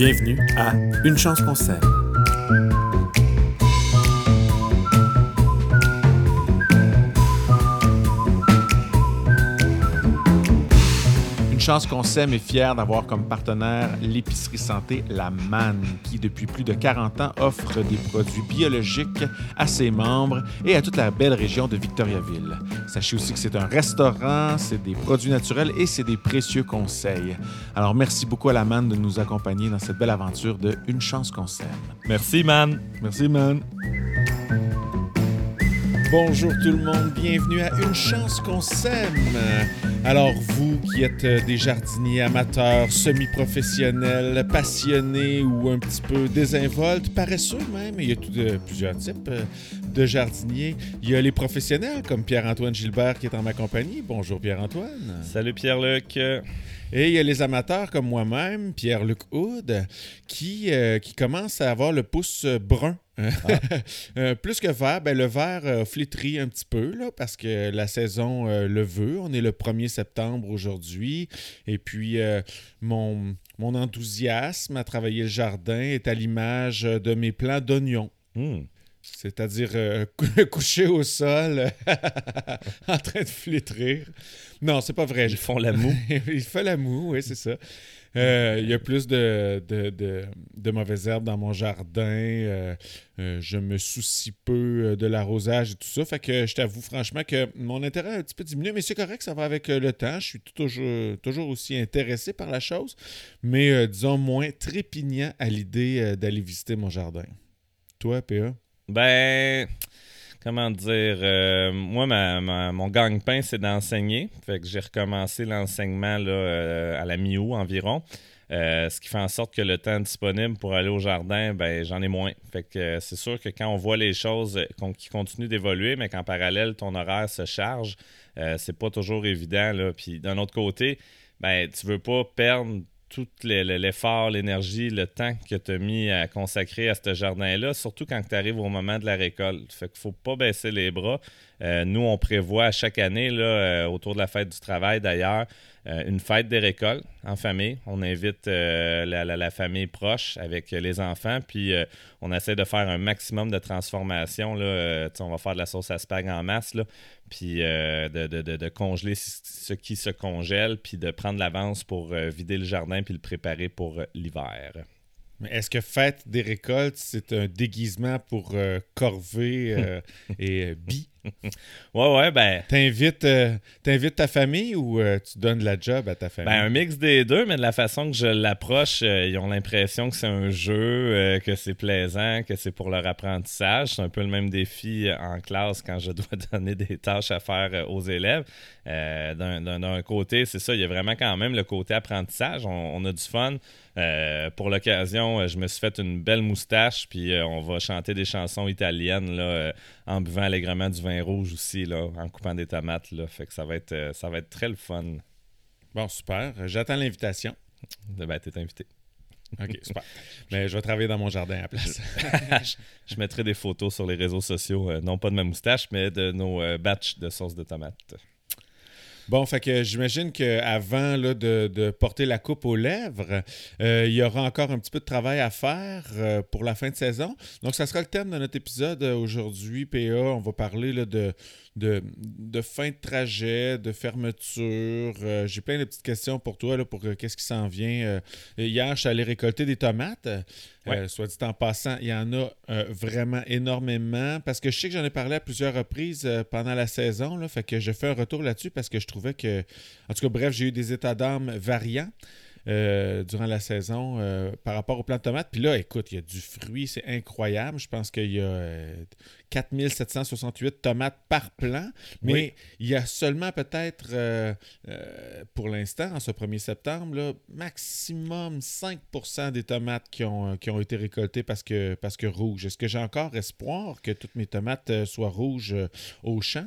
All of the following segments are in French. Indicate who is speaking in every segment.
Speaker 1: Bienvenue à Une chance qu'on chance qu'on s'aime est fier d'avoir comme partenaire l'épicerie santé La Manne, qui depuis plus de 40 ans offre des produits biologiques à ses membres et à toute la belle région de Victoriaville. Sachez aussi que c'est un restaurant, c'est des produits naturels et c'est des précieux conseils. Alors merci beaucoup à La Manne de nous accompagner dans cette belle aventure de Une chance qu'on s'aime.
Speaker 2: Merci, man.
Speaker 1: Merci, man. Bonjour tout le monde, bienvenue à Une chance qu'on s'aime. Alors vous qui êtes euh, des jardiniers amateurs, semi-professionnels, passionnés ou un petit peu désinvoltes, paresseux même, il y a tout de, plusieurs types euh, de jardiniers. Il y a les professionnels comme Pierre-Antoine Gilbert qui est en ma compagnie. Bonjour Pierre-Antoine.
Speaker 2: Salut Pierre-Luc.
Speaker 1: Et il y a les amateurs comme moi-même, Pierre-Luc Houd, qui, euh, qui commencent à avoir le pouce brun. Euh, plus que vert, ben, le vert euh, flétrit un petit peu là, parce que la saison euh, le veut. On est le 1er septembre aujourd'hui. Et puis, mon, mon enthousiasme à travailler le jardin est à l'image de mes plants d'oignons.
Speaker 2: Hmm.
Speaker 1: C'est-à-dire euh, cou- couché au sol, en train de flétrir. Non, c'est pas vrai.
Speaker 2: Ils font la moue.
Speaker 1: Il fait la moue, oui, c'est ça. Euh, Il y a plus de, de, de- mauvaises herbes dans mon jardin. Euh, euh, je me soucie peu de l'arrosage et tout ça. Fait que je t'avoue franchement que mon intérêt a un petit peu diminué, mais c'est correct, ça va avec le temps. Je suis toujours, toujours aussi intéressé par la chose, mais disons moins trépignant à l'idée d'aller visiter mon jardin. Toi, PA?
Speaker 2: Ben, comment dire, euh, moi, ma, mon gagne-pain, c'est d'enseigner. Fait que j'ai recommencé l'enseignement euh, à la mi-août environ. Euh, ce qui fait en sorte que le temps disponible pour aller au jardin, ben j'en ai moins. Fait que c'est sûr que quand on voit les choses qui continuent d'évoluer, mais qu'en parallèle ton horaire se charge, euh, c'est pas toujours évident. Là. Puis d'un autre côté, ben tu veux pas perdre tout l'effort, l'énergie, le temps que tu as mis à consacrer à ce jardin-là, surtout quand tu arrives au moment de la récolte. Fait qu'il faut pas baisser les bras. Euh, nous, on prévoit chaque année, là, euh, autour de la fête du travail d'ailleurs, euh, une fête des récoltes en famille. On invite la, la- famille proche avec les enfants, puis on essaie de faire un maximum de transformation. Là. On va faire de la sauce à spag en masse, puis euh, de, de- de- de congeler ce qui se congèle, puis de prendre l'avance pour euh, vider le jardin puis le préparer pour euh, l'hiver.
Speaker 1: Mais est-ce que fête des récoltes, c'est un déguisement pour euh, corvée et bi?
Speaker 2: Ouais, ouais, ben,
Speaker 1: T'invites euh, ta famille ou euh, tu donnes la job à ta famille?
Speaker 2: Ben, un mix des deux, mais de la façon que je l'approche, euh, ils ont l'impression que c'est un jeu, que c'est plaisant, que c'est pour leur apprentissage. C'est un peu le même défi en classe quand je dois donner des tâches à faire aux élèves. D'un côté, c'est ça, il y a vraiment quand même le côté apprentissage. On, on a du fun. Euh, pour l'occasion, euh, je me suis fait une belle moustache, puis euh, on va chanter des chansons italiennes là, en buvant allègrement du vin rouge aussi, là, en coupant des tomates. Là. Fait que ça va être, euh, ça va être très le fun.
Speaker 1: Bon, super. J'attends l'invitation.
Speaker 2: Ben, t'es invité.
Speaker 1: OK, super. Mais je vais travailler dans mon jardin à la place.
Speaker 2: je, je mettrai des photos sur les réseaux sociaux, euh, non pas de ma moustache, mais de nos euh, batchs de sauce de tomate.
Speaker 1: Bon, fait que j'imagine qu'avant de, porter la coupe aux lèvres, euh, il y aura encore un petit peu de travail à faire euh, pour la fin de saison. Donc, ça sera le thème de notre épisode euh, aujourd'hui. PA, on va parler là, de, de, de fin de trajet, de fermeture. Euh, J'ai plein de petites questions pour toi, là, pour euh, qu'est-ce qui s'en vient. Euh, hier, je suis allé récolter des tomates.
Speaker 2: Ouais.
Speaker 1: soit dit en passant, il y en a vraiment énormément parce que je sais que j'en ai parlé à plusieurs reprises pendant la saison. Là, fait que je fais un retour là-dessus parce que je trouvais que, en tout cas, bref, j'ai eu des états d'âme variants. Euh, durant la saison euh, par rapport aux plants de tomates. Puis là, écoute, il y a du fruit, c'est incroyable. Je pense qu'il y a euh, 4768 tomates par plant, mais
Speaker 2: Oui.
Speaker 1: il y a seulement peut-être, euh, pour l'instant, en ce 1er septembre, là, maximum 5% des tomates qui ont, qui ont été récoltées parce que, parce que rouges. Est-ce que j'ai encore espoir que toutes mes tomates soient rouges au champ?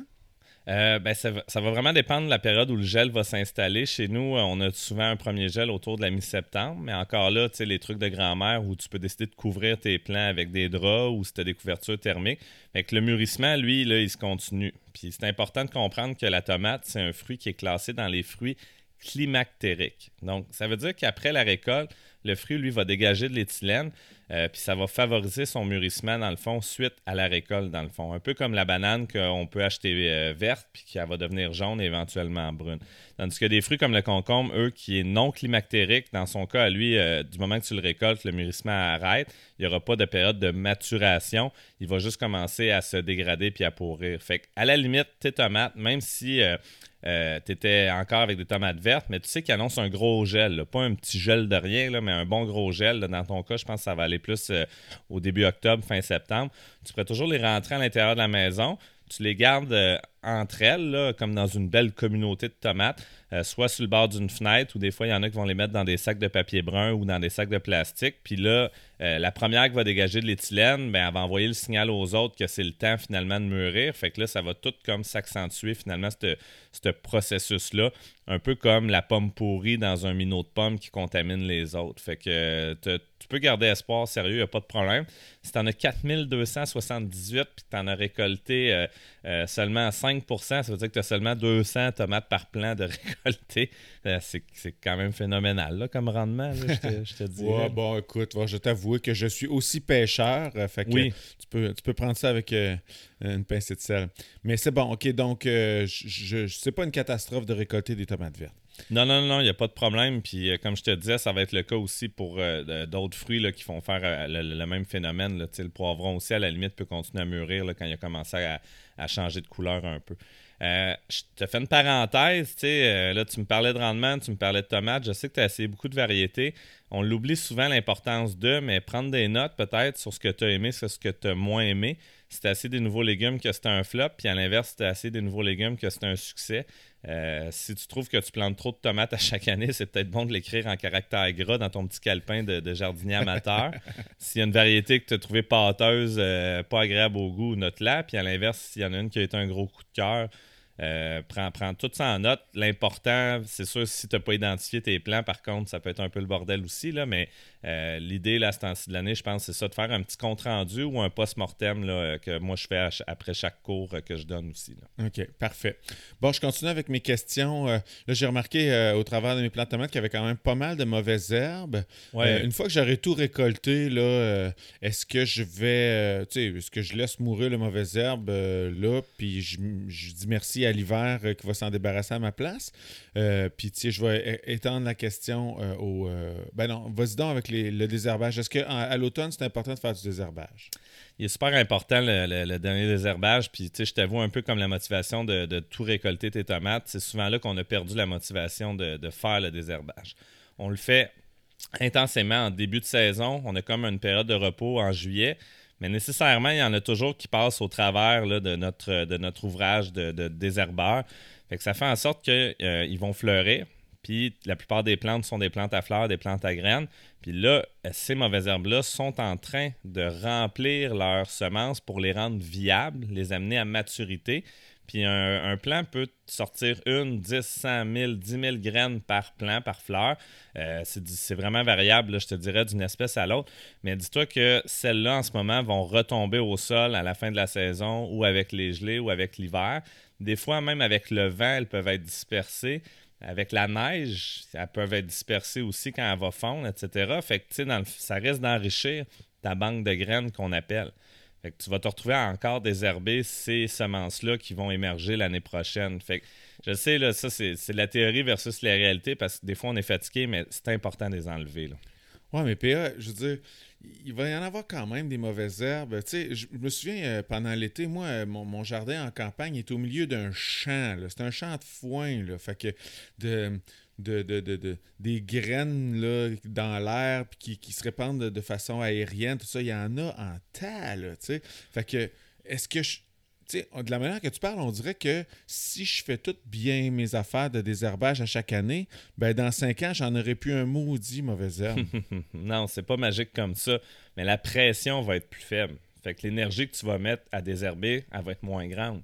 Speaker 2: Euh, ben, ça, va, vraiment dépendre de la période où le gel va s'installer. Chez nous, euh, on a souvent un premier gel autour de la mi-septembre, mais encore là, tu sais, les trucs de grand-mère où tu peux décider de couvrir tes plants avec des draps ou si tu as des couvertures thermiques. Fait que le mûrissement, lui, là, il se continue. Puis c'est important de comprendre que la tomate, c'est un fruit qui est classé dans les fruits climactériques. Donc, ça veut dire qu'après la récolte, le fruit, lui, va dégager de l'éthylène, euh, puis ça va favoriser son mûrissement, dans le fond, suite à la récolte, dans le fond. Un peu comme la banane qu'on peut acheter euh, verte, puis qui va devenir jaune et éventuellement brune. Tandis que des fruits comme le concombre, eux, qui est non climactérique, dans son cas, lui, euh, du moment que tu le récoltes, le mûrissement arrête. Il n'y aura pas de période de maturation. Il va juste commencer à se dégrader puis à pourrir. Fait à la limite, tes tomates, même si euh, tu étais encore avec des tomates vertes, mais tu sais qu'ils annoncent un gros gel. Pas un petit gel de rien, mais un bon gros gel. Dans ton cas, je pense que ça va aller plus euh, au début octobre, fin septembre. Tu pourrais toujours les rentrer à l'intérieur de la maison. Tu les gardes euh, entre elles, comme dans une belle communauté de tomates, soit sur le bord d'une fenêtre, ou des fois, il y en a qui vont les mettre dans des sacs de papier brun ou dans des sacs de plastique. Puis là, la première qui va dégager de l'éthylène, ben, elle va envoyer le signal aux autres que c'est le temps finalement de mûrir. Fait que là, ça va tout comme s'accentuer finalement, ce processus-là, un peu comme la pomme pourrie dans un minot de pomme qui contamine les autres. Fait que tu peux garder espoir, sérieux, il n'y a pas de problème. Si tu en as 4278 puis tu en as récolté euh, euh, seulement 5 ça veut dire que tu as seulement 200 tomates par plant de récolter. Euh, c'est quand même phénoménal comme rendement, je te, dis.
Speaker 1: bon, écoute, je t'avoue que je suis aussi pêcheur. fait que oui. tu, peux, tu peux prendre ça avec une pincée de sel. Mais c'est bon, OK, donc je, je, c'est pas une catastrophe de récolter des tomates vertes.
Speaker 2: Non, non, non, il n'y a pas de problème. Puis euh, comme je te disais, ça va être le cas aussi pour euh, d'autres fruits là, qui font faire euh, le, même phénomène. Le poivron aussi, à la limite, peut continuer à mûrir quand il a commencé à, changer de couleur un peu. je te fais une parenthèse, là tu me parlais de rendement, tu me parlais de tomates, je sais que tu as essayé beaucoup de variétés. On l'oublie souvent l'importance de, mais prendre des notes peut-être sur ce que tu as aimé, sur ce que tu as moins aimé. Si assez des nouveaux légumes que c'était un flop, puis à l'inverse, si assez des nouveaux légumes que c'est un succès. Euh, si tu trouves que tu plantes trop de tomates à chaque année, c'est peut-être bon de l'écrire en caractère gras dans ton petit calepin de, jardinier amateur. S'il y a une variété que tu as trouvée pâteuse, euh, pas agréable au goût, note-la. Puis à l'inverse, s'il y en a une qui a été un gros coup de cœur, euh, prends, tout ça en note. L'important, c'est sûr, si tu n'as pas identifié tes plans, par contre, ça peut être un peu le bordel aussi, là, mais euh, l'idée, là, ce temps-ci de l'année, je pense, c'est ça, de faire un petit compte-rendu ou un post-mortem euh, que moi, je fais après chaque cours que je donne aussi.
Speaker 1: OK, parfait. Bon, je continue avec mes questions. là, j'ai remarqué au travers de mes plants de tomates qu'il y avait quand même pas mal de mauvaises herbes. une fois que j'aurai tout récolté, là, est-ce que je vais, tu sais, est-ce que je laisse mourir les mauvaises herbes là, puis je, je dis merci à l'hiver euh, qui va s'en débarrasser à ma place. Euh, puis, tu sais, je vais étendre la question euh, au. ben non, vas-y donc avec le désherbage. Est-ce qu'à l'automne, c'est important de faire du désherbage?
Speaker 2: Il est super important le, dernier désherbage. Puis, tu sais, je t'avoue un peu comme la motivation de, tout récolter tes tomates. C'est souvent là qu'on a perdu la motivation de, de faire le désherbage. On le fait intensément en début de saison. On a comme une période de repos en juillet. Mais nécessairement, il y en a toujours qui passent au travers de, notre, de ouvrage de, désherbeur. Fait ça fait en sorte qu'ils euh, vont fleurir. Puis la plupart des plantes sont des plantes à fleurs, des plantes à graines. Puis là, ces mauvaises herbes-là sont en train de remplir leurs semences pour les rendre viables, les amener à maturité. Puis un, plant peut sortir une, 10, 100 000, 10 000 graines par plant, par fleur. Euh, c'est vraiment variable, je te dirais, d'une espèce à l'autre. Mais dis-toi que celles-là, en ce moment, vont retomber au sol à la fin de la saison ou avec les gelées ou avec l'hiver. Des fois, même avec le vent, elles peuvent être dispersées. Avec la neige, elles peuvent être dispersées aussi quand elle va fondre, etc. Fait ça risque d'enrichir ta banque de graines qu'on appelle tu vas te retrouver à encore désherber ces semences-là qui vont émerger l'année prochaine. Fait je sais, là, ça, c'est la théorie versus la réalité parce que des fois, on est fatigué, mais c'est important de les enlever. Là.
Speaker 1: Ouais, mais PA, je veux dire, il va y en avoir quand même des mauvaises herbes. Tu sais, je me souviens, euh, pendant l'été, moi, euh, mon, jardin en campagne est au milieu d'un champ. C'est un champ de foin. Là. Fait que de de, de, des graines dans l'air qui, qui, se répandent de, façon aérienne, tout ça, il y en a en tas, là, tu. Fait que, est-ce que je. de la manière que tu parles, on dirait que si je fais tout bien mes affaires de désherbage à chaque année, ben dans cinq ans, j'en aurais plus un maudit mauvais herbe.
Speaker 2: non, c'est pas magique comme ça, mais la pression va être plus faible. Fait que l'énergie que tu vas mettre à désherber, elle va être moins grande.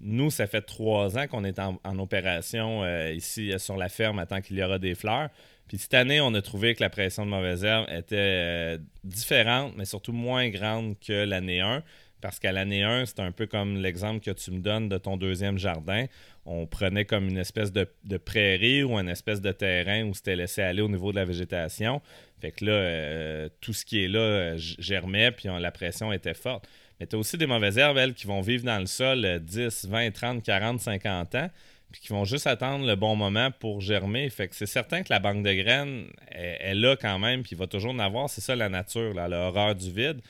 Speaker 2: Nous, ça fait trois ans qu'on est en, opération euh, ici euh, sur la ferme tant qu'il y aura des fleurs. Puis cette année, on a trouvé que la pression de mauvaise herbe était euh, différente, mais surtout moins grande que l'année 1. Parce qu'à l'année 1, c'est un peu comme l'exemple que tu me donnes de ton deuxième jardin. On prenait comme une espèce de, prairie ou une espèce de terrain où c'était laissé aller au niveau de la végétation. Fait que là, tout ce qui est là germait, puis la pression était forte. Mais tu as aussi des mauvaises herbes, elles, qui vont vivre dans le sol 10, 20, 30, 40, 50 ans, puis qui vont juste attendre le bon moment pour germer. Fait que c'est certain que la banque de graines est, là quand même, puis il va toujours en avoir. C'est ça la nature, là, l'horreur du vide.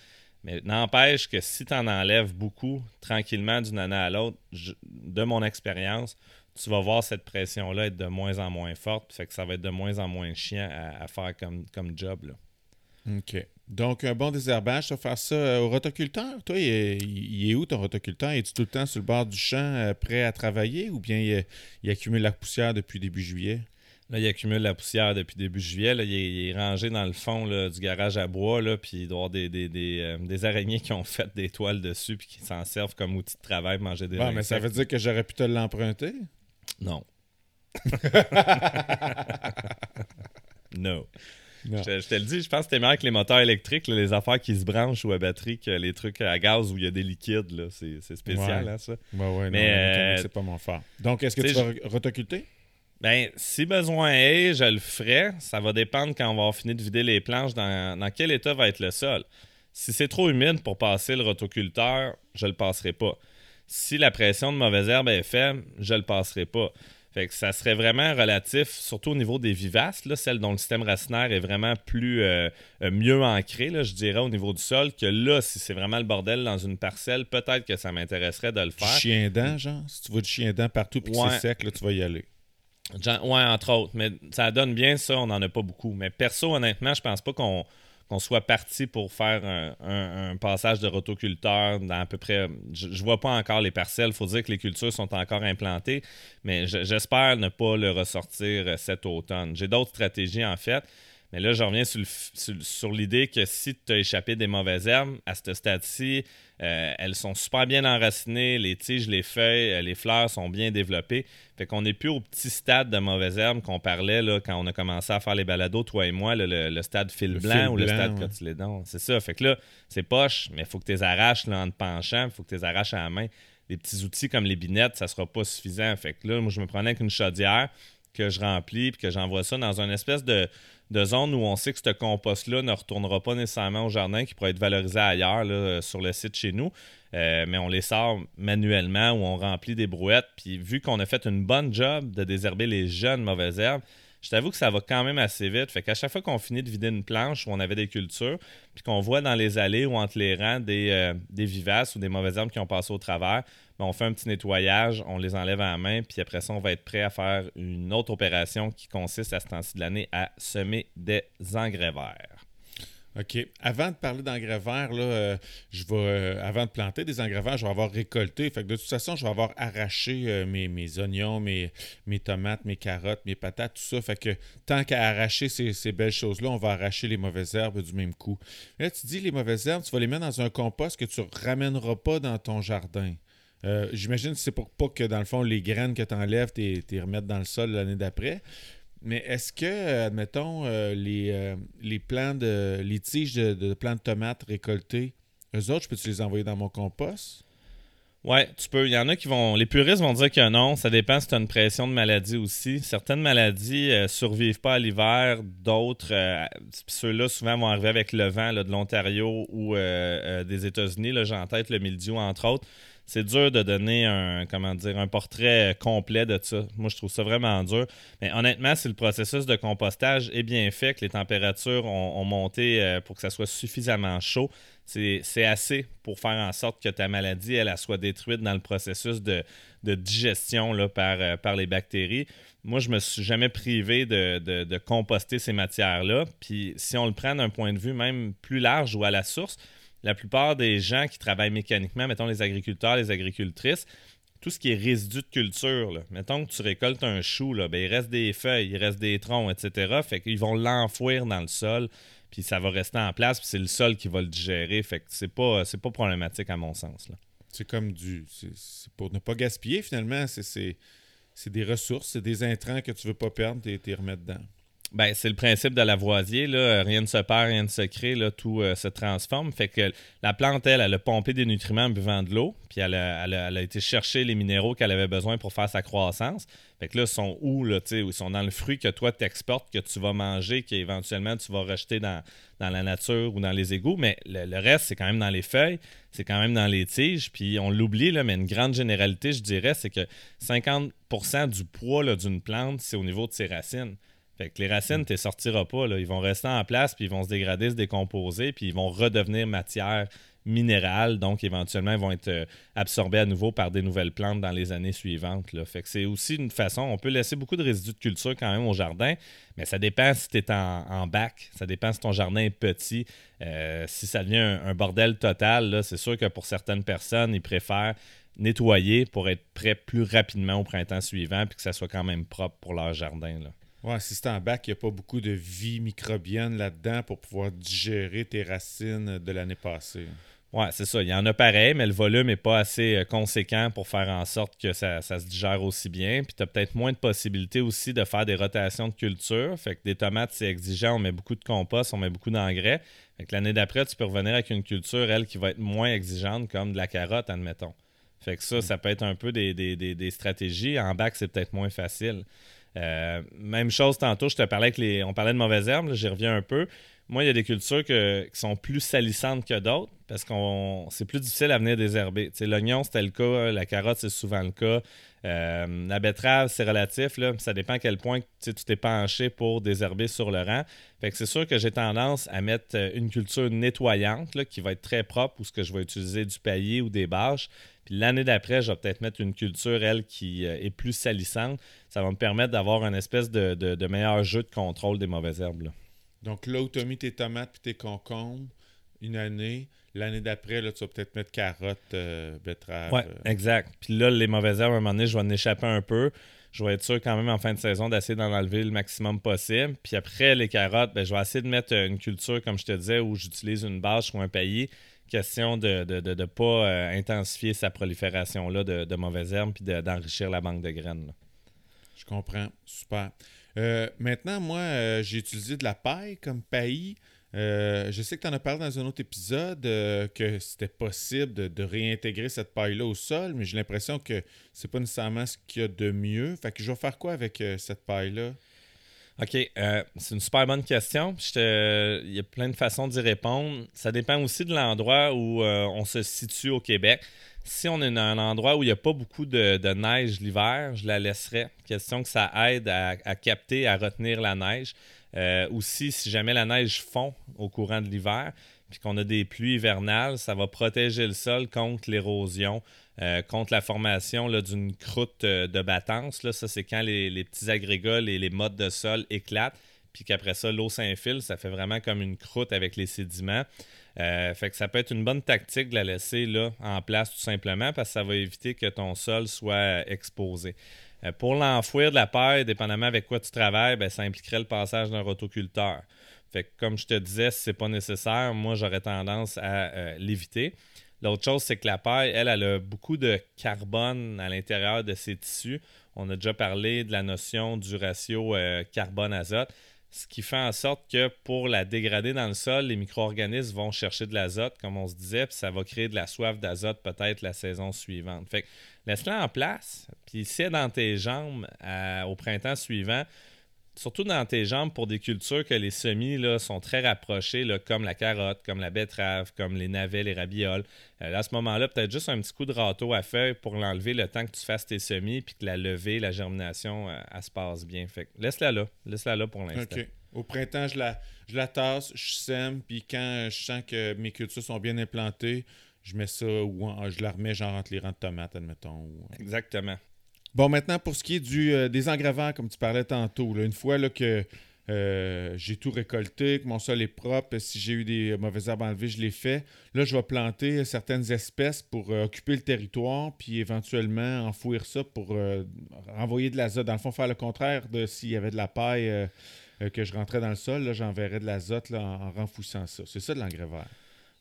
Speaker 2: Mais n'empêche que si tu en enlèves beaucoup tranquillement d'une année à l'autre, de mon expérience, tu vas voir cette pression-là être de moins en moins forte. Fait que ça va être de moins en moins chiant à, faire comme, comme job. Là.
Speaker 1: OK. Donc, un bon désherbage, tu vas faire ça euh, au rotoculteur. Toi, il est, où ton rotoculteur? Es-tu tout le temps sur le bord du champ, euh, prêt à travailler, ou bien il, il accumule la poussière depuis début juillet?
Speaker 2: Là, il accumule la poussière depuis début juillet. il, est, rangé dans le fond du garage à bois. Là, puis il doit y avoir des, des, euh, araignées qui ont fait des toiles dessus puis qui s'en servent comme outil de travail, manger des
Speaker 1: bon, mais ça veut dire que j'aurais pu te l'emprunter?
Speaker 2: Non. non. Je, te le dis, je pense que c'était meilleur que les moteurs électriques, les affaires qui se branchent ou à batterie, que les trucs à gaz où il y a des liquides. C'est spécial, hein, ça.
Speaker 1: ouais, mais euh, c'est pas mon fort. Donc, est-ce que tu vas retoculter?
Speaker 2: Ben, si besoin est, je le ferai. Ça va dépendre quand on va finir de vider les planches, dans, quel état va être le sol. Si c'est trop humide pour passer le rotoculteur, je le passerai pas. Si la pression de mauvaise herbe est faible, je le passerai pas. Fait que ça serait vraiment relatif, surtout au niveau des vivaces, là, celles dont le système racinaire est vraiment plus euh, euh, mieux ancré, là, je dirais, au niveau du sol, que là, si c'est vraiment le bordel dans une parcelle, peut-être que ça m'intéresserait de le faire.
Speaker 1: Chien dent, genre? Si tu vois du chien dent partout et que c'est sec, là, tu vas y aller.
Speaker 2: Ouais, entre autres. Mais ça donne bien ça, on n'en a pas beaucoup. Mais perso, honnêtement, je pense pas qu'on soit parti pour faire un, passage de rotoculteur dans à peu près. Je, je vois pas encore les parcelles. Il faut dire que les cultures sont encore implantées, mais j'espère ne pas le ressortir cet automne. J'ai d'autres stratégies en fait. Mais là, je reviens sur, l'idée que si tu as échappé des mauvaises herbes, à ce stade-ci, euh, elles sont super bien enracinées, les tiges, les feuilles, euh, les fleurs sont bien développées. Fait qu'on n'est plus au petit stade de mauvaises herbes qu'on parlait là, quand on a commencé à faire les balados, toi et moi, le, stade fil blanc ou le stade cotylédon. C'est ça. Fait que là, c'est poche, mais il faut que tu les arraches là, en te penchant, il faut que tu les arraches à la main. Les petits outils comme les binettes, ça sera pas suffisant. Fait que là, moi, je me prenais avec une chaudière que je remplis puis que j'envoie ça dans une espèce de de zones où on sait que ce compost-là ne retournera pas nécessairement au jardin, qui pourrait être valorisé ailleurs sur le site chez nous. Euh, mais on les sort manuellement ou on remplit des brouettes. Puis vu qu'on a fait une bonne job de désherber les jeunes mauvaises herbes, je t'avoue que ça va quand même assez vite. Fait qu'à chaque fois qu'on finit de vider une planche où on avait des cultures, puis qu'on voit dans les allées ou entre les rangs des, euh, des vivaces ou des mauvaises herbes qui ont passé au travers, ben, on fait un petit nettoyage, on les enlève à la main, puis après ça, on va être prêt à faire une autre opération qui consiste à ce temps-ci de l'année à semer des engrais verts.
Speaker 1: OK. Avant de parler d'engrais verts, euh, euh, avant de planter des engrais verts, je vais avoir récolté. Fait que de toute façon, je vais avoir arraché euh, mes, oignons, mes, tomates, mes carottes, mes patates, tout ça. Fait que tant qu'à arracher ces, belles choses-là, on va arracher les mauvaises herbes du même coup. là, tu dis les mauvaises herbes, tu vas les mettre dans un compost que tu ne ramèneras pas dans ton jardin. J'imagine que c'est pour pas que, dans le fond, les graines que tu enlèves, tu les remettes dans le sol l'année d'après. Mais est-ce que, admettons, euh, les, euh, les plants de. les tiges de, de, plants de tomates récoltés, eux autres, je peux-tu les envoyer dans mon compost?
Speaker 2: Ouais, tu peux. Il y en a qui vont. Les puristes vont dire que non. Ça dépend si tu as une pression de maladie aussi. Certaines maladies euh, survivent pas à l'hiver. D'autres, ceux-là, souvent vont arriver avec le vent de l'Ontario ou des États-Unis. J'ai en tête le mildiou, entre autres c'est dur de donner un, comment dire, un portrait complet de ça. Moi, je trouve ça vraiment dur. Mais honnêtement, si le processus de compostage est bien fait, que les températures ont, monté euh, pour que ça soit suffisamment chaud, c'est assez pour faire en sorte que ta maladie, elle, soit détruite dans le processus de, digestion là, par, euh, par les bactéries. Moi, je me suis jamais privé de, de composter ces matières-là. Puis si on le prend d'un point de vue même plus large ou à la source, la plupart des gens qui travaillent mécaniquement, mettons les agriculteurs, les agricultrices, tout ce qui est résidu de culture, mettons que tu récoltes un chou, ben, il reste des feuilles, il reste des troncs, etc. Fait qu'ils vont l'enfouir dans le sol, puis ça va rester en place, puis c'est le sol qui va le digérer. Fait que c'est pas, pas problématique à mon sens.
Speaker 1: C'est comme du. C'est pour ne pas gaspiller finalement. C'est des ressources, c'est des intrants que tu veux pas perdre et les remettre dedans.
Speaker 2: Ben, c'est le principe de Lavoisier. Là. Rien ne se perd, rien ne se crée. Tout euh, se transforme. Fait que la plante, elle, elle a pompé des nutriments en buvant de l'eau. Puis elle a, été chercher les minéraux qu'elle avait besoin pour faire sa croissance. Fait que là, ils sont où? Là, ils sont dans le fruit que toi, tu exportes, que tu vas manger, qu'éventuellement tu vas rejeter dans, la nature ou dans les égouts. Mais le, reste, c'est quand même dans les feuilles, c'est quand même dans les tiges. Puis on l'oublie, mais une grande généralité, je dirais, c'est que 50% du poids d'une plante, c'est au niveau de ses racines. Fait que les racines, tu ne sortiras pas. Là. Ils vont rester en place, puis ils vont se dégrader, se décomposer, puis ils vont redevenir matière minérale. Donc, éventuellement, ils vont être euh, absorbés à nouveau par des nouvelles plantes dans les années suivantes. Là. Fait que c'est aussi une façon. On peut laisser beaucoup de résidus de culture quand même au jardin, mais ça dépend si tu es en, bac. Ça dépend si ton jardin est petit. Euh, si ça devient un, bordel total, c'est sûr que pour certaines personnes, ils préfèrent nettoyer pour être prêt plus rapidement au printemps suivant, puis que ça soit quand même propre pour leur jardin. Là.
Speaker 1: Ouais, si c'est en bac, il n'y a pas beaucoup de vie microbienne là-dedans pour pouvoir digérer tes racines de l'année passée.
Speaker 2: Ouais, c'est ça. Il y en a pareil, mais le volume n'est pas assez euh, conséquent pour faire en sorte que ça, se digère aussi bien. Puis tu as peut-être moins de possibilités aussi de faire des rotations de culture. Fait que des tomates, c'est exigeant. On met beaucoup de compost, on met beaucoup d'engrais. Fait que l'année d'après, tu peux revenir avec une culture, elle, qui va être moins exigeante, comme de la carotte, admettons. Fait que ça, ça peut être un peu des, des stratégies. En bac, c'est peut-être moins facile. Euh, même chose tantôt, je te parlais avec les. On parlait de mauvaises herbes, j'y reviens un peu. Moi, il y a des cultures qui sont plus salissantes que d'autres parce que c'est plus difficile à venir désherber. L'oignon, c'était le cas, la carotte, c'est souvent le cas. Euh, la betterave, c'est relatif. Là. Ça dépend à quel point tu t'es penché pour désherber sur le rang. Fait que c'est sûr que j'ai tendance à mettre euh, une culture nettoyante qui va être très propre ou ce que je vais utiliser du paillis ou des bâches. Puis l'année d'après, je vais peut-être mettre une culture, elle, qui euh, est plus salissante. Ça va me permettre d'avoir un espèce de, meilleur jeu de contrôle des mauvaises herbes.
Speaker 1: Donc là où tu as mis tes tomates et tes concombres, une année, l'année d'après, là, tu vas peut-être mettre carottes, euh, betteraves.
Speaker 2: Oui,
Speaker 1: euh.
Speaker 2: exact. Puis là, les mauvaises herbes, à un moment donné, je vais en échapper un peu. Je vais être sûr quand même en fin de saison d'essayer d'en enlever le maximum possible. Puis après, les carottes, ben, je vais essayer de mettre une culture, comme je te disais, où j'utilise une bâche ou un paillis question de ne pas euh, intensifier sa prolifération-là de, mauvaises herbes puis d'enrichir la banque de graines.
Speaker 1: Je comprends. Super. Euh, maintenant, moi, euh, j'ai utilisé de la paille comme paillis. je sais que tu en as parlé dans un autre épisode que c'était possible de, réintégrer cette paille-là au sol, mais j'ai l'impression que c'est pas nécessairement ce qu'il y a de mieux. Fait que je vais faire quoi avec cette paille-là?
Speaker 2: OK, euh, c'est une super bonne question. Il y a plein de façons d'y répondre. Ça dépend aussi de l'endroit où euh, on se situe au Québec. Si on est dans un endroit où il n'y a pas beaucoup de, neige l'hiver, je la laisserai. Question que ça aide à, capter, à retenir la neige. Euh, aussi, si jamais la neige fond au courant de l'hiver, puis qu'on a des pluies hivernales, ça va protéger le sol contre l'érosion, euh, contre la formation d'une croûte euh, de battance. Là, ça, c'est quand les, petits agrégats, les, les modes de sol éclatent, puis qu'après ça, l'eau s'infile. Ça fait vraiment comme une croûte avec les sédiments. Euh, fait que ça peut être une bonne tactique de la laisser là, en place tout simplement parce que ça va éviter que ton sol soit exposé. pour l'enfouir de la paille, dépendamment avec quoi tu travailles, ben, ça impliquerait le passage d'un rotoculteur. Fait que comme je te disais, si c'est pas nécessaire, moi j'aurais tendance à l'éviter. L'autre chose, c'est que la paille, elle, elle a beaucoup de carbone à l'intérieur de ses tissus. On a déjà parlé de la notion du ratio euh, carbone-azote, ce qui fait en sorte que pour la dégrader dans le sol, les micro-organismes vont chercher de l'azote, comme on se disait, puis ça va créer de la soif d'azote peut-être la saison suivante. Fait que laisse-la en place, puis si dans tes jambes au printemps suivant, surtout dans tes jambes pour des cultures que les semis là, sont très rapprochés, là, comme la carotte, comme la betterave, comme les navets, les rabioles. Euh, à ce moment-là, peut-être juste un petit coup de râteau à feuille pour l'enlever le temps que tu fasses tes semis puis que la levée, la germination, euh, elle se passe bien. Fait laisse-la là. Laisse-la là pour l'instant.
Speaker 1: Au printemps, je la, je la tasse, je sème, puis quand je sens que mes cultures sont bien implantées, je mets ça ou je la remets genre entre les rangs de tomates, admettons.
Speaker 2: Exactement.
Speaker 1: Bon, maintenant, pour ce qui est du, euh, des engrais comme tu parlais tantôt, une fois que euh, j'ai tout récolté, que mon sol est propre, si j'ai eu des mauvaises herbes enlevées, je les fais. Là, je vais planter certaines espèces pour euh, occuper le territoire, puis éventuellement enfouir ça pour renvoyer de l'azote. Dans le fond, faire le contraire de s'il y avait de la paille que je rentrais dans le sol, là, j'enverrais de l'azote en, en renfouissant ça. C'est ça de l'engrais.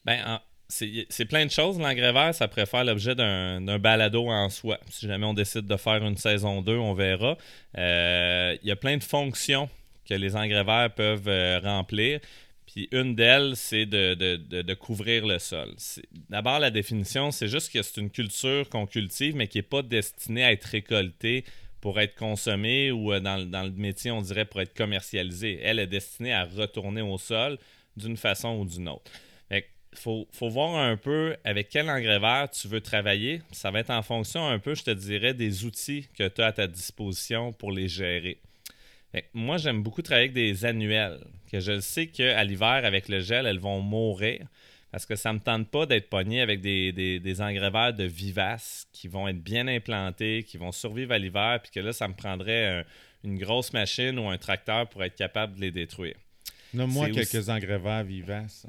Speaker 2: Ben, en, c'est plein de choses. L'engrais vert, ça pourrait faire l'objet d'un balado en soi. Si jamais on décide de faire une saison 2, on verra. Euh, il y a plein de fonctions que les engrais peuvent euh, remplir. Puis une d'elles, c'est de, couvrir le sol. D'abord, la définition, c'est juste que c'est une culture qu'on cultive, mais qui n'est pas destinée à être récoltée pour être consommée ou euh, dans, le métier, on dirait, pour être commercialisée. Elle est destinée à retourner au sol d'une façon ou d'une autre. Il faut, faut, voir un peu avec quel engrais vert tu veux travailler. Ça va être en fonction un peu, je te dirais, des outils que tu as à ta disposition pour les gérer moi, j'aime beaucoup travailler avec des annuels, que je sais qu'à l'hiver, avec le gel, elles vont mourir. Parce que ça ne me tente pas d'être pogné avec des, des, engrais verts de vivaces qui vont être bien implantés, qui vont survivre à l'hiver, puis que là, ça me prendrait une grosse machine ou un tracteur pour être capable de les détruire.
Speaker 1: Nomme-moi quelques engrais verts vivaces.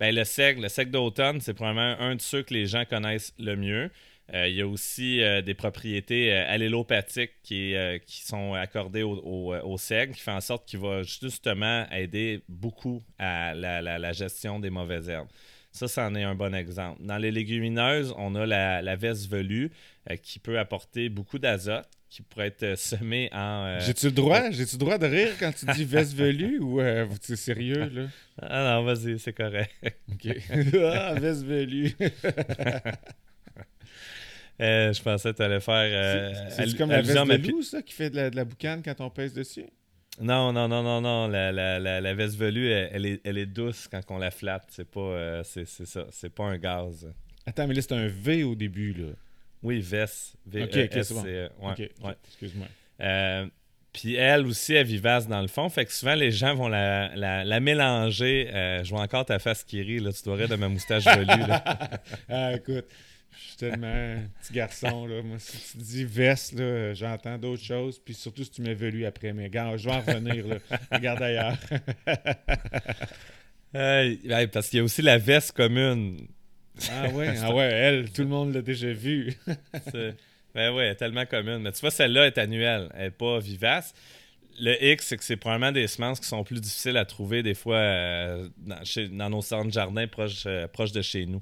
Speaker 2: Ben, le sec, le sec d'automne, c'est probablement un de ceux que les gens connaissent le mieux. Euh, il y a aussi euh, des propriétés euh, allélopathiques qui, sont accordées au, au, qui fait en sorte qu'il va justement aider beaucoup à la, gestion des mauvaises herbes. Ça, c'en est un bon exemple. Dans les légumineuses, on a la veste velue qui peut apporter beaucoup d'azote, qui pourrait être semée en.
Speaker 1: J'ai-tu le droit? J'ai-tu le droit de rire quand tu dis veste velue ou c'est sérieux, là?
Speaker 2: Ah non, vas-y, c'est correct.
Speaker 1: OK. ah, veste velue.
Speaker 2: Euh, je pensais que tu allais faire.
Speaker 1: Euh, c'est comme la veste de loup, ça, qui fait de la, boucane quand on pèse dessus?
Speaker 2: Non, non, non, non, non. La, la, la, veste velue, elle, est, elle, est, douce quand on la flatte. C'est pas, euh, c'est, ça. C'est pas un gaz.
Speaker 1: Attends, mais là, c'est un V au début, là.
Speaker 2: Oui, veste.
Speaker 1: V ok, ok, c'est bon. ouais, ouais. Excuse-moi.
Speaker 2: puis elle aussi est vivace dans le fond. Fait que souvent, les gens vont la, la, mélanger. je vois encore ta face qui rit. Là. Tu dois rire de ma moustache velue. Là.
Speaker 1: ah, écoute. Je suis tellement un petit garçon. Là. Moi, si tu dis veste, j'entends d'autres choses. Puis surtout si tu m'as velu après. Mais gars, je vais en revenir. Là. Regarde ailleurs.
Speaker 2: parce qu'il y a aussi la veste commune.
Speaker 1: Ah ouais, ah ouais, elle, tout le monde l'a déjà vu.
Speaker 2: ben ouais, elle est tellement commune. Mais tu vois, celle-là est annuelle. Elle n'est pas vivace le X, c'est que c'est probablement des semences qui sont plus difficiles à trouver des fois euh, dans, nos centres de jardin proches, euh, de chez nous.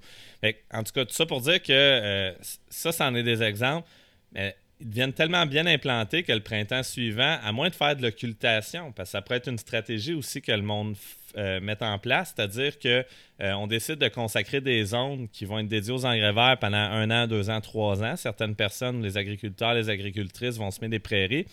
Speaker 2: en tout cas, tout ça pour dire que euh, ça, c'en est des exemples. Mais ils deviennent tellement bien implantés que le printemps suivant, à moins de faire de l'occultation, parce que ça pourrait être une stratégie aussi que le monde met en place, c'est-à-dire que on décide de consacrer des zones qui vont être dédiées aux engrais verts pendant un an, deux ans, trois ans. Certaines personnes, les agriculteurs, les agricultrices vont semer des prairies.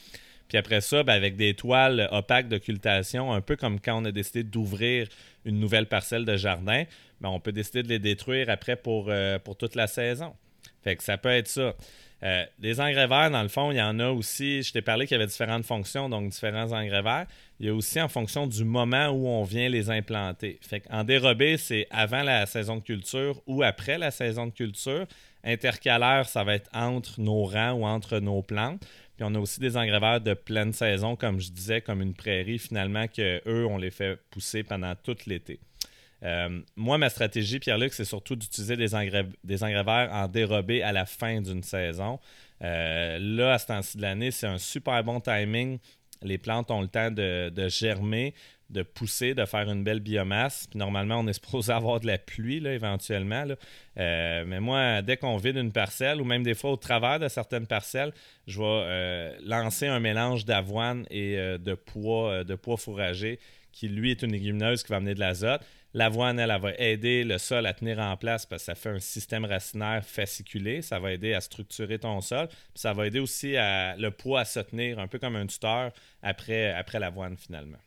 Speaker 2: Puis après ça, ben, avec des toiles opaques d'occultation, un peu comme quand on a décidé d'ouvrir une nouvelle parcelle de jardin, ben, on peut décider de les détruire après pour, euh, pour toute la saison. Fait que ça peut être ça. Euh, les engrais verts, dans le fond, il y en a aussi. Je t'ai parlé qu'il y avait différentes fonctions, donc différents engrais verts. Il y a aussi en fonction du moment où on vient les implanter. En dérobé, c'est avant la saison de culture ou après la saison de culture. Intercalaire, ça va être entre nos rangs ou entre nos plantes. Puis on a aussi des engrais de pleine saison, comme je disais, comme une prairie, finalement, qu'eux, on les fait pousser pendant tout l'été. Euh, moi, ma stratégie, Pierre-Luc, c'est surtout d'utiliser des engrais, verts en dérobé à la fin d'une saison. Euh, là, à ce temps-ci de l'année, c'est un super bon timing. Les plantes ont le temps de, germer de pousser, de faire une belle biomasse. Normalement, on est supposé avoir de la pluie là, éventuellement. Euh, mais moi, dès qu'on vide une parcelle, ou même des fois au travers de certaines parcelles, je vais lancer un mélange d'avoine et de pois, de pois fourragé, qui lui est une légumineuse qui va amener de l'azote. L'avoine, elle, va aider le sol à tenir en place parce que ça fait un système racinaire fasciculé. Ça va aider à structurer ton sol. Ça va aider aussi à, le poids à se tenir, un peu comme un tuteur après l'avoine finalement.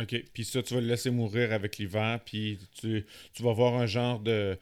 Speaker 1: OK. Puis ça, tu vas le laisser mourir avec l'hiver, puis tu, vas avoir un genre de,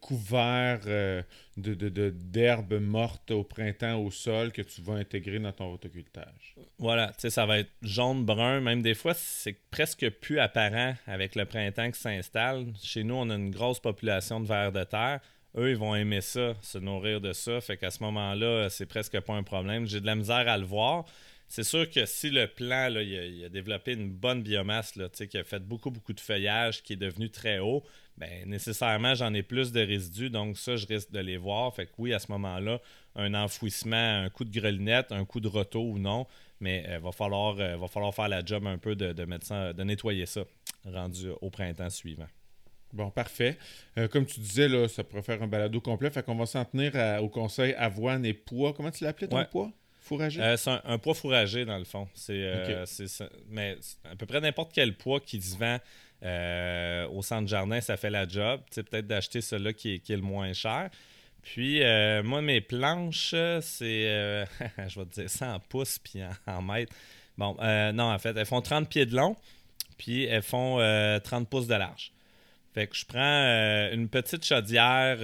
Speaker 1: couvert euh, d'herbes de, mortes au printemps au sol que tu vas intégrer dans ton rotocultage.
Speaker 2: Voilà, tu sais, ça va être jaune, brun, même des fois, c'est presque plus apparent avec le printemps qui s'installe. Chez nous, on a une grosse population de vers de terre. Eux, ils vont aimer ça, se nourrir de ça. Fait qu'à ce moment-là, c'est presque pas un problème. J'ai de la misère à le voir. C'est sûr que si le là, il, a, développé une bonne biomasse, là, qui a fait beaucoup, beaucoup de feuillage, qui est devenu très haut, ben, nécessairement, j'en ai plus de résidus, donc ça, je risque de les voir. Fait que oui, à ce moment-là, un enfouissement, un coup de grelinette, un coup de roto ou non, mais il euh, va, falloir, euh, va falloir faire la job un peu de, de, de nettoyer ça, rendu au printemps suivant.
Speaker 1: Bon, parfait. Euh, comme tu disais, là, ça pourrait faire un balado complet. Fait qu'on va s'en tenir au conseil avoine et poids. Comment tu l'appelais ton poids? Fourragé?
Speaker 2: Euh, c'est un, poids fourragé, dans le fond. C'est, mais à peu près n'importe quel poids qui se vend au centre jardin, ça fait la job. peut-être d'acheter celui-là qui est, qui est le moins cher. Puis, moi, mes planches, c'est, je vais te dire, 100 pouces puis en, mètres. Bon, non, en fait, elles font 30 pieds de long, puis elles font 30 pouces de large. Fait que je prends une petite chaudière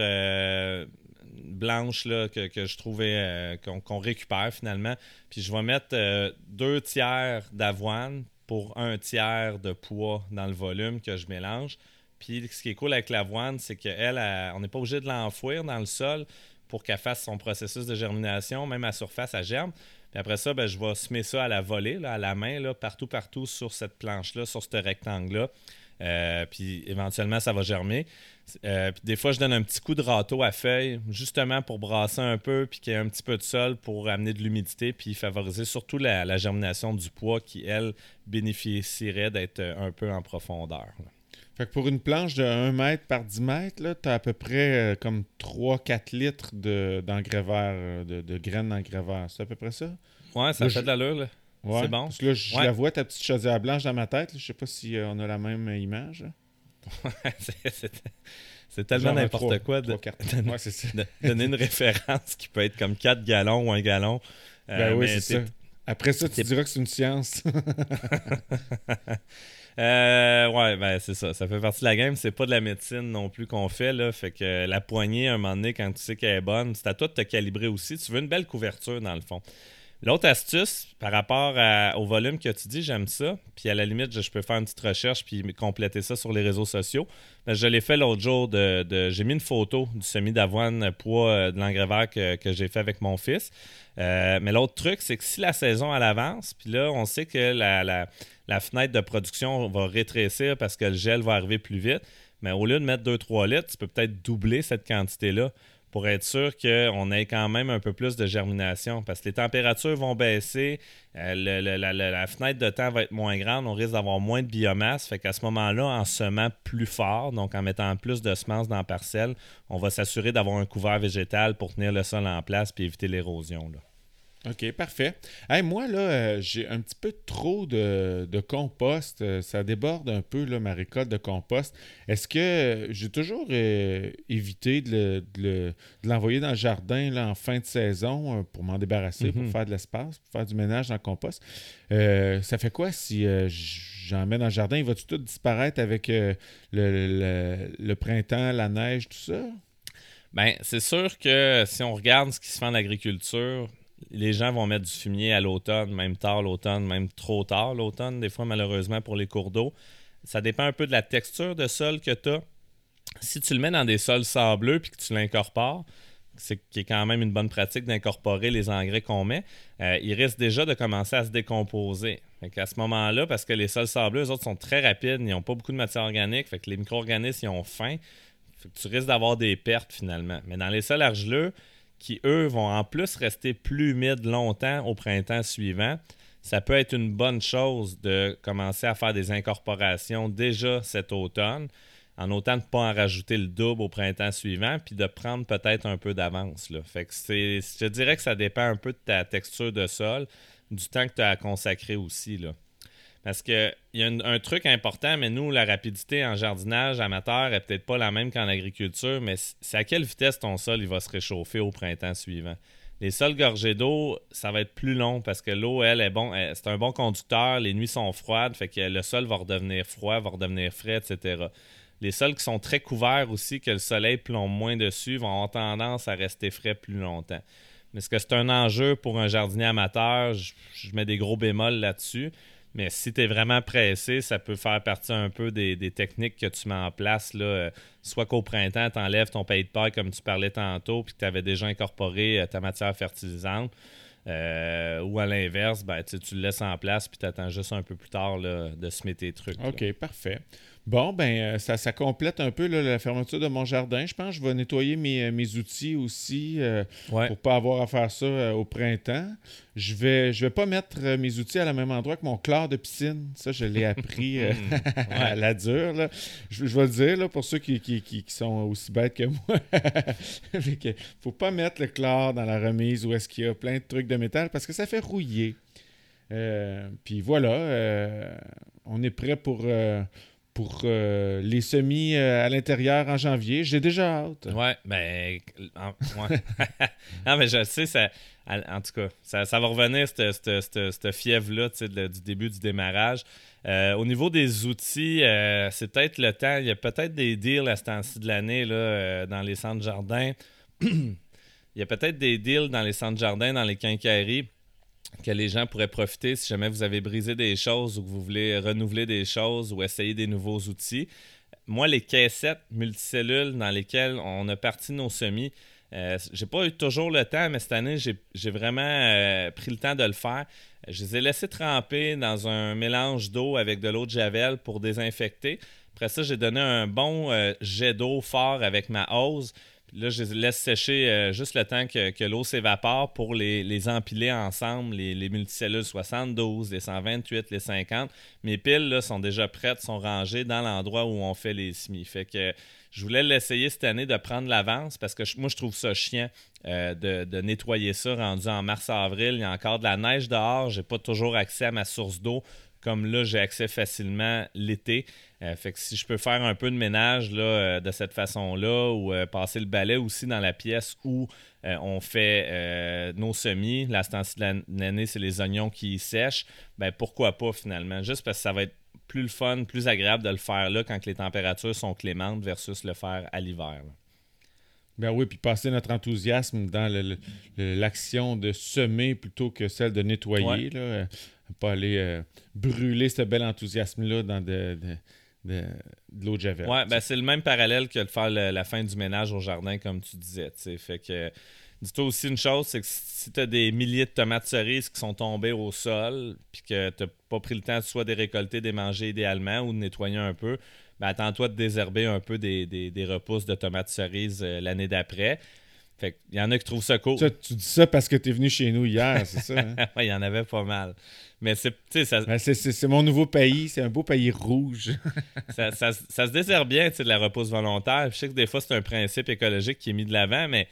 Speaker 2: blanche là, que, je trouvais euh, qu'on récupère finalement. Puis je vais mettre euh, deux tiers d'avoine pour un tiers de poids dans le volume que je mélange. Puis ce qui est cool avec l'avoine, c'est qu'elle, on n'est pas obligé de l'enfouir dans le sol pour qu'elle fasse son processus de germination, même à surface, à germe. Puis après ça, ben, je vais semer ça à la volée, à la main, là, partout, partout sur cette planche-là, sur ce rectangle-là. Euh, puis éventuellement, ça va germer. Euh, puis des fois, je donne un petit coup de râteau à feuilles, justement pour brasser un peu, puis qu'il y ait un petit peu de sol pour amener de l'humidité, puis favoriser surtout la, germination du poids qui, elle, bénéficierait d'être euh, un peu en profondeur.
Speaker 1: Fait que pour une planche de 1 mètre par 10 mètres, tu as à peu près comme 3-4 litres d'engrais vert, de, graines d'engrais vert. C'est à peu près ça?
Speaker 2: Ouais, ça fait de l'allure. C'est bon.
Speaker 1: Parce que là, je la vois, ta petite chaudière blanche dans ma tête. Je sais pas si euh, on a la même image.
Speaker 2: c'est tellement n'importe quoi de, donner une référence qui peut être comme 4 gallons ou 1 gallon.
Speaker 1: Euh, ben oui, c'est ça. Après ça, tu diras que c'est une science.
Speaker 2: euh, ouais, ben c'est ça. Ça fait partie de la game. C'est pas de la médecine non plus qu'on fait. Là. Fait que la poignée, à un moment donné, quand tu sais qu'elle est bonne, c'est à toi de te calibrer aussi. Tu veux une belle couverture, dans le fond. L'autre astuce, par rapport au volume que tu dis, j'aime ça. Puis à la limite, je, peux faire une petite recherche puis compléter ça sur les réseaux sociaux. Mais je l'ai fait l'autre jour. J'ai mis une photo du semis d'avoine poids euh, de l'engrais vert que, j'ai fait avec mon fils. Euh, mais l'autre truc, c'est que si la saison à l'avance, puis là, on sait que la, fenêtre de production va rétrécir parce que le gel va arriver plus vite. Mais au lieu de mettre 2-3 litres, tu peux peut-être doubler cette quantité-là pour être sûr qu'on ait quand même un peu plus de germination. Parce que les températures vont baisser, euh, la, fenêtre de temps va être moins grande, on risque d'avoir moins de biomasse. Fait qu'à ce moment-là, en semant plus fort, donc en mettant plus de semences dans la parcelle, on va s'assurer d'avoir un couvert végétal pour tenir le sol en place et éviter l'érosion.
Speaker 1: OK, parfait. moi, là, euh, j'ai un petit peu trop de, compost. Euh, ça déborde un peu, là, ma récolte de compost. Est-ce que euh, j'ai toujours évité de, l'envoyer dans le jardin là, en fin de saison pour m'en débarrasser, pour mhm. faire de l'espace, pour faire du ménage dans le compost? ça fait quoi si j'en mets dans le jardin? Il va-tu tout disparaître avec le, le, printemps, la neige, tout ça?
Speaker 2: Bien, c'est sûr que si on regarde ce qui se fait en agriculture, les gens vont mettre du fumier à l'automne, même tard l'automne, même trop tard l'automne, des fois malheureusement pour les cours d'eau. Ça dépend un peu de la texture de sol que tu as. Si tu le mets dans des sols sableux puis que tu l'incorpores, c'est qui est quand même une bonne pratique d'incorporer les engrais qu'on met, euh, il risque déjà de commencer à se décomposer. à ce moment-là, parce que les sols sableux, eux autres, sont très rapides, ils n'ont pas beaucoup de matière organique, fait que les micro-organismes ils ont faim, tu risques d'avoir des pertes finalement. Mais dans les sols argileux, qui, eux, vont en plus rester plus humides longtemps au printemps suivant, ça peut être une bonne chose de commencer à faire des incorporations déjà cet automne, en autant de ne pas en rajouter le double au printemps suivant, puis de prendre peut-être un peu d'avance. Je dirais que ça dépend un peu de ta texture de sol, du temps que tu as à consacrer aussi. Là. Parce qu'il y a un, truc important, mais nous, la rapidité en jardinage amateur n'est peut-être pas la même qu'en agriculture, mais c'est à quelle vitesse ton sol va se réchauffer au printemps suivant? Les sols gorgés d'eau, ça va être plus long parce que l'eau, elle, est bon, c'est un bon conducteur, les nuits sont froides, fait que le sol va redevenir froid, va redevenir frais, etc. Les sols qui sont très couverts aussi, que le soleil plombe moins dessus, vont avoir tendance à rester frais plus longtemps. Mais est-ce que c'est un enjeu pour un jardinier amateur? je mets des gros bémols là-dessus. Mais si tu es vraiment pressé, ça peut faire partie un peu des, techniques que tu mets en place. Là. Soit qu'au printemps, tu enlèves ton pays de paille comme tu parlais tantôt, puis que tu avais déjà incorporé euh, ta matière fertilisante. Euh, ou à l'inverse, ben, tu le laisses en place puis tu attends juste un peu plus tard de semer tes trucs.
Speaker 1: OK, parfait. Bon, ben, euh, ça, ça complète un peu là, la fermeture de mon jardin. Je pense que je vais nettoyer mes, euh, mes outils aussi euh,
Speaker 2: Ouais.
Speaker 1: pour pas avoir à faire ça euh, au printemps. Je vais, je vais pas mettre mes outils à la même endroit que mon chlore de piscine. Ça, je l'ai appris euh,
Speaker 2: Hmm,
Speaker 1: à la dure. Là. Je, je vais le dire là, pour ceux qui, qui, qui- qui sont aussi bêtes que moi. Fait que faut pas mettre le chlore dans la remise où est-ce qu'il y a plein de trucs de métal parce que ça fait rouiller. Puis voilà, on est prêt pour, pour euh, les semis euh, à l'intérieur en janvier. J'ai déjà hâte.
Speaker 2: Ouais, en- ouais. non, mais je sais, ça, en tout cas, ça, va revenir, cette, cette, cette- fièvre-là, du début du démarrage. Euh, au niveau des outils, c'est peut-être le temps. Il y a peut-être des deals à ce temps-ci de l'année dans les centres jardins. Il y a peut-être des deals dans les centres jardins, dans les quincailleries, que les gens pourraient profiter si jamais vous avez brisé des choses ou que vous voulez renouveler des choses ou essayer des nouveaux outils. Moi, les caissettes multicellules dans lesquelles on a parti nos semis, euh, j'ai pas eu toujours le temps, mais cette année, j'ai vraiment euh, pris le temps de le faire. Je les ai laissés tremper dans un mélange d'eau avec de l'eau de javel pour désinfecter. Après ça, j'ai donné un bon euh, jet d'eau fort avec ma hose. Là, je les laisse sécher euh, juste le temps que, l'eau s'évapore pour les, empiler ensemble, les, les multicellules 72, les 128, les 50. Mes piles là, sont déjà prêtes, sont rangées dans l'endroit où on fait les semis. Fait que je voulais l'essayer cette année de prendre l'avance parce que moi, je trouve ça chiant euh, de, de nettoyer ça rendu en mars-avril. Il y a encore de la neige dehors. J'ai pas toujours accès à ma source d'eau comme là, j'ai accès facilement l'été. Euh, fait que si je peux faire un peu de ménage là, euh, de cette façon-là ou euh, passer le balai aussi dans la pièce où on fait nos semis, la ce de l'année, c'est les oignons qui sèchent, ben pourquoi pas finalement? Juste parce que ça va être plus le fun, plus agréable de le faire là quand les températures sont clémentes versus le faire à l'hiver.
Speaker 1: Ben oui, puis passer notre enthousiasme dans l'action de semer plutôt que celle de nettoyer.
Speaker 2: Ouais.
Speaker 1: Là, pas aller euh, brûler ce bel enthousiasme-là dans de, de, de- de l'eau de javel.
Speaker 2: Ouais, ben c'est le même parallèle que de faire le- la fin du ménage au jardin, comme tu disais. Fait que dis-toi aussi une chose, c'est que si tu as des milliers de tomates cerises qui sont tombées au sol, puis que tu n'as pas pris le temps de soit de les récolter, de les manger idéalement ou de nettoyer un peu, ben attends-toi de désherber un peu des, des- des repousses de tomates cerises euh, l'année d'après. Fait qu'il y en a qui trouvent ça cool.
Speaker 1: Ça, tu dis ça parce que tu es venu chez nous hier, c'est ça? hein?
Speaker 2: Ouais, il y en avait pas mal. Mais c'est, ça,
Speaker 1: Ben, c'est- mon nouveau pays, c'est un beau pays rouge.
Speaker 2: ça, ça- ça se désherbe bien, tu sais, de la repousse volontaire. Je sais que des fois, c'est un principe écologique qui est mis de l'avant, mais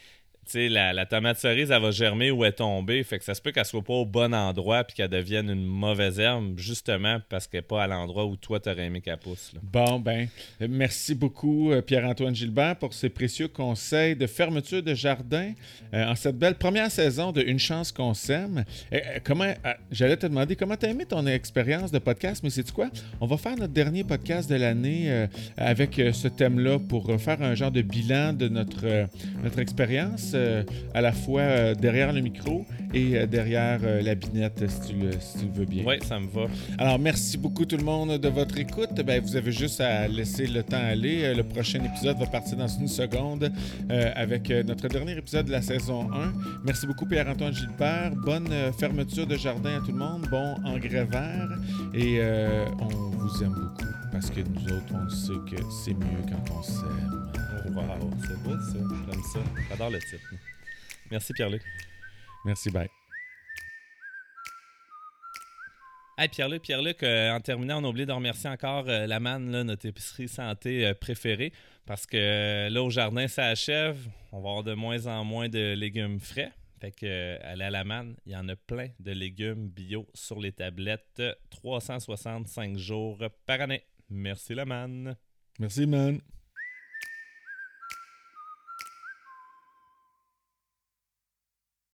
Speaker 2: sais, la, la tomate cerise, elle va germer où elle est tombée. Fait que ça se peut qu'elle soit pas au bon endroit puis qu'elle devienne une mauvaise herbe, justement parce qu'elle n'est pas à l'endroit où toi, t'aurais aimé qu'elle pousse.
Speaker 1: Bon, ben, merci beaucoup, euh, Pierre-Antoine Gilbert, pour ces précieux conseils de fermeture de jardin euh, en cette belle première saison de Une chance qu'on s'aime. Euh, comment, j'allais te demander comment tu as aimé ton expérience de podcast, mais c'est quoi? On va faire notre dernier podcast de l'année avec ce thème-là pour faire un genre de bilan de notre, notre expérience, euh, à la fois euh, derrière le micro et euh, derrière la binette, si tu, le, si tu le veux bien.
Speaker 2: Oui, ça me va.
Speaker 1: Alors, merci beaucoup tout le monde de votre écoute. Ben, vous avez juste à laisser le temps aller. Le prochain épisode va partir dans une seconde avec notre dernier épisode de la saison 1. Merci beaucoup Pierre-Antoine Gilbert. Bonne fermeture de jardin à tout le monde. Bon engrais vert. Et euh, on vous aime beaucoup parce que nous autres, on sait que c'est mieux quand on s'aime.
Speaker 2: Wow, c'est beau ça. J'aime ça. J'adore le titre. Merci, Pierre-Luc.
Speaker 1: Merci, bye.
Speaker 2: Hey Pierre-Luc, Pierre-Luc, euh, en terminant, on a oublié de remercier encore euh, la manne, là, notre épicerie santé euh, préférée, parce que euh, là, au jardin, ça achève. On va avoir de moins en moins de légumes frais. Fait que, allez à la manne, il y en a plein de légumes bio sur les tablettes, euh, 365 jours par année. Merci la manne.
Speaker 1: Merci, man.